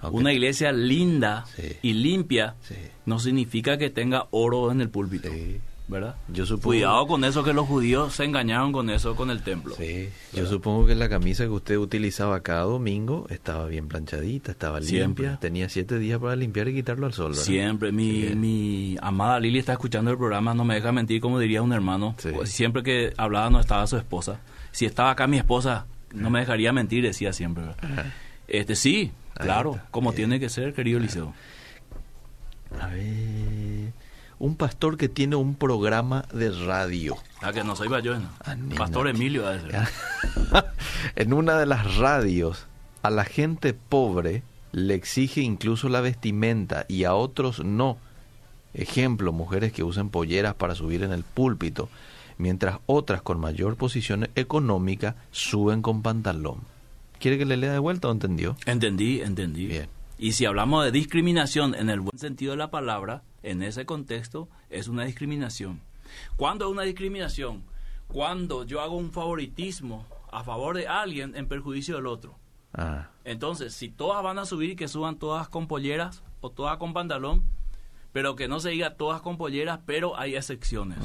Aunque- Una iglesia linda Sí. y limpia Sí, no significa que tenga oro en el púlpito, sí. ¿Verdad? Yo supongo, Cuidado con eso que los judíos se engañaron con eso con el templo. Sí, yo supongo que la camisa que usted utilizaba cada domingo estaba bien planchadita, estaba Siempre. limpia, tenía siete días para limpiar y quitarlo al sol. ¿verdad? Siempre, mi, Sí. mi amada Lili está escuchando el programa, no me deja mentir como diría un hermano. Sí. Pues Siempre que hablaba no estaba su esposa. Si estaba acá mi esposa, no me dejaría mentir, decía siempre. Este sí, claro, como Bien. tiene que ser, querido Liceo. A ver. Un pastor que tiene un programa de radio. Ah, que no soy Bayona. Anímate. Pastor Emilio. a en una de las radios, a la gente pobre le exige incluso la vestimenta y a otros no. Ejemplo, mujeres que usan polleras para subir en el púlpito, mientras otras con mayor posición económica suben con pantalón. ¿Quiere que le lea de vuelta o entendió? Entendí, entendí. Bien. Y si hablamos de discriminación en el buen sentido de la palabra, en ese contexto es una discriminación. ¿Cuándo es una discriminación? Cuando yo hago un favoritismo a favor de alguien en perjuicio del otro. Ah, Entonces, si todas van a subir, que suban todas con polleras o todas con pantalón, pero que no se diga todas con polleras, pero hay excepciones.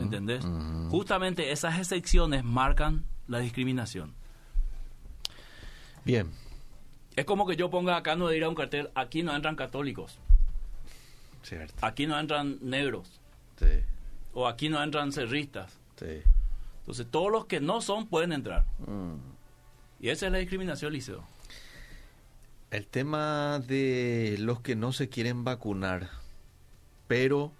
¿Entendés? Justamente esas excepciones marcan la discriminación. bien. Es como que yo ponga acá no dirá un cartel, aquí no entran católicos, Cierto. aquí no entran negros, Sí, o aquí no entran cerristas. sí. Entonces, todos los que no son pueden entrar. Mm. Y esa es la discriminación, Liceo. El tema de los que no se quieren vacunar, pero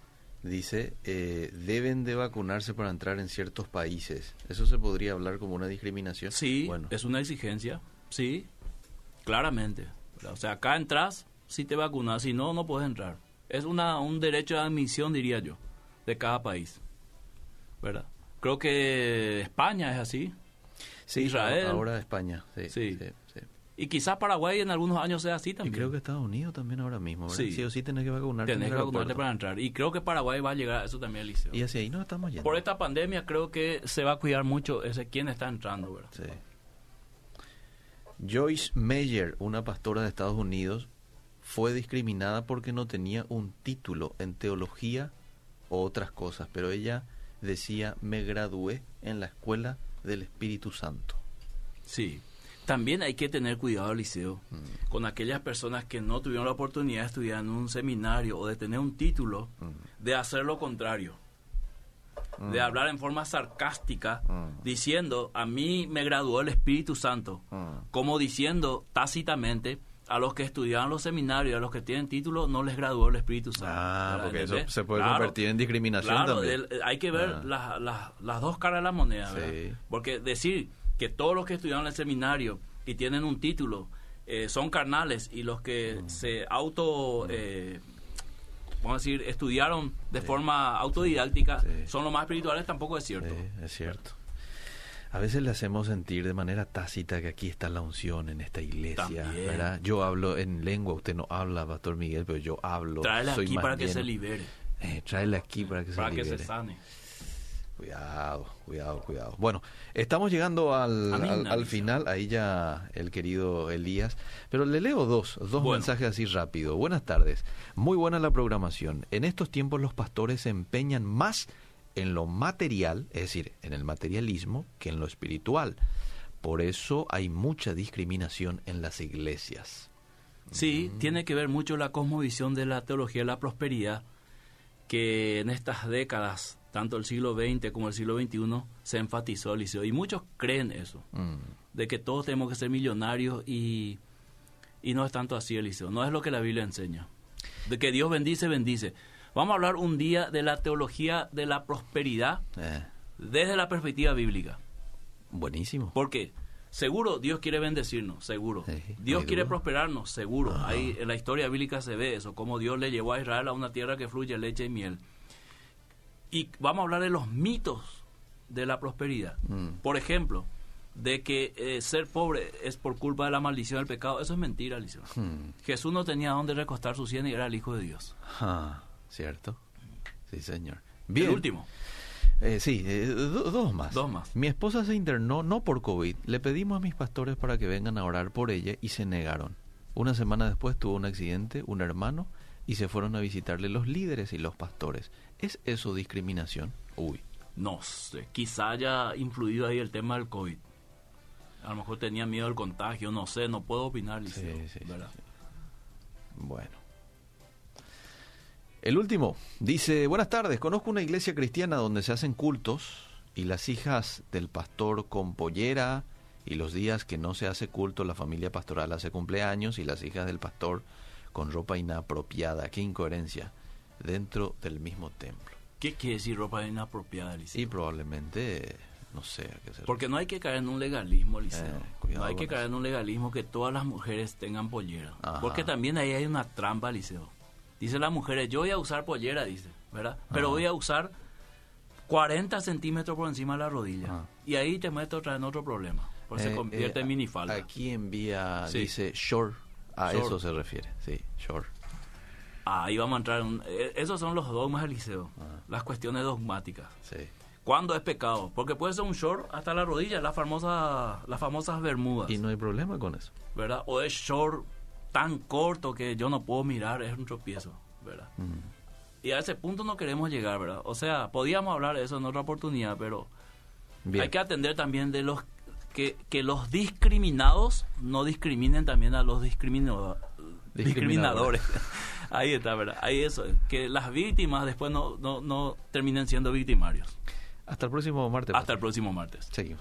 dice, eh, deben de vacunarse para entrar en ciertos países. ¿Eso se podría hablar como una discriminación? Sí, Bueno, es una exigencia, sí, claramente. O sea, acá entras si te vacunas, si no, no puedes entrar. Es una, un derecho de admisión, diría yo, de cada país. ¿Verdad? Creo que España es así. sí, Israel. Ahora España. Sí, Sí. sí, sí. Y quizás Paraguay en algunos años sea así Y también. creo que Estados Unidos también ahora mismo. ¿verdad? Sí. Sí o sí tenés que vacunarte. en Tenés que vacunarte para entrar. Y creo que Paraguay va a llegar a eso también, Liceo. Y hacia ahí nos estamos yendo. Por esta pandemia creo que se va a cuidar mucho ese quién está entrando, ¿verdad? Sí. Joyce Meyer, una pastora de Estados Unidos, fue discriminada porque no tenía un título en teología o otras cosas, pero ella decía, me gradué en la escuela del Espíritu Santo. Sí. También hay que tener cuidado, Liceo, Mm. con aquellas personas que no tuvieron la oportunidad de estudiar en un seminario o de tener un título, Mm. de hacer lo contrario. De hablar en forma sarcástica, Mm. diciendo, a mí me graduó el Espíritu Santo, Mm. como diciendo tácitamente, a los que estudiaron los seminarios, a los que tienen título, no les graduó el Espíritu Santo. Ah, porque eso se puede Claro. convertir en discriminación Claro, también. el- hay que ver Ah. las, las- las dos caras de la moneda. Porque decir que todos los que estudiaron el seminario y tienen un título eh, son carnales y los que Mm. se auto, eh, vamos a decir, estudiaron de forma autodidáctica Sí. son los más espirituales, tampoco es cierto. Sí, es cierto. A veces le hacemos sentir de manera tácita que aquí está la unción en esta iglesia, También. ¿verdad? Yo hablo en lengua, usted no habla, Pastor Miguel, pero yo hablo. Tráela soy aquí para que se libere, Eh, tráela aquí para que para se que libere. se sane. Cuidado, cuidado, cuidado. Bueno, estamos llegando al, al, final, ahí ya el querido Elías, pero le leo dos, dos Bueno. mensajes así rápido. Buenas tardes, muy buena la programación. En estos tiempos los pastores se empeñan más en lo material, es decir, en el materialismo, que en lo espiritual. Por eso hay mucha discriminación en las iglesias. Sí, tiene que ver mucho la cosmovisión de la teología de la prosperidad, que en estas décadas, tanto el siglo XX como el siglo XXI, se enfatizó, Liceo. Y muchos creen eso, Mm, de que todos tenemos que ser millonarios y, y no es tanto así, Eliseo. No es lo que la Biblia enseña. De que Dios bendice, bendice. Vamos a hablar un día de la teología de la prosperidad eh, desde la perspectiva bíblica. buenísimo. Porque seguro Dios quiere bendecirnos, seguro. Sí, Dios quiere prosperarnos, seguro. Ahí en la historia bíblica se ve eso, cómo Dios le llevó a Israel a una tierra que fluye leche y miel. Y vamos a hablar de los mitos de la prosperidad. Mm. Por ejemplo, de que eh, ser pobre es por culpa de la maldición del pecado. Eso es mentira, Eliseo. Hmm. Jesús no tenía dónde recostar su sien y era el Hijo de Dios. ¿Cierto? Sí, señor. El último. Eh, sí, eh, do- dos más. Dos más. Mi esposa se internó no por COVID. Le pedimos a mis pastores para que vengan a orar por ella y se negaron. Una semana después tuvo un accidente, un hermano, y se fueron a visitarle los líderes y los pastores. ¿Es eso discriminación? Uy. No sé, quizá haya influido ahí el tema del COVID. A lo mejor tenía miedo del contagio, no sé, no puedo opinar, Liceo, Sí, sí. Bueno. El último dice, buenas tardes, conozco una iglesia cristiana donde se hacen cultos y las hijas del pastor con pollera y los días que no se hace culto la familia pastoral hace cumpleaños y las hijas del pastor con ropa inapropiada. Qué incoherencia. dentro del mismo templo. ¿Qué quiere decir ropa inapropiada, Liceo? Y probablemente, no sé a qué se Porque no hay que caer en un legalismo, Liceo. Eh, no hay que caer eso. en un legalismo que todas las mujeres tengan pollera. Ajá. Porque también ahí hay una trampa, Liceo. Dice las mujeres, yo voy a usar pollera, dice, ¿verdad? Pero Ajá. voy a usar 40 centímetros por encima de la rodilla. Ajá. Y ahí te meto otra en otro problema. Porque Eh, se convierte eh, en minifalda. Aquí envía, Sí. dice short. A Short. eso se refiere, sí, short. Ahí vamos a entrar en... un- eh, esos son los dogmas del liceo. Ajá. Las cuestiones dogmáticas. Sí. ¿Cuándo es pecado? Porque puede ser un short hasta la rodilla, la famosa, las famosas bermudas. Y no hay problema con eso. ¿verdad? O es short tan corto que yo no puedo mirar, es un tropiezo, ¿verdad? Y a ese punto no queremos llegar, ¿verdad? O sea, podíamos hablar de eso en otra oportunidad, pero Bien. hay que atender también de los que, que los discriminados no discriminen también a los discriminado- Discriminadores. discriminadores. Ahí está, ¿verdad? Ahí eso, que las víctimas después no, no, no terminen siendo victimarios. Hasta el próximo martes. Hasta el próximo martes. Seguimos.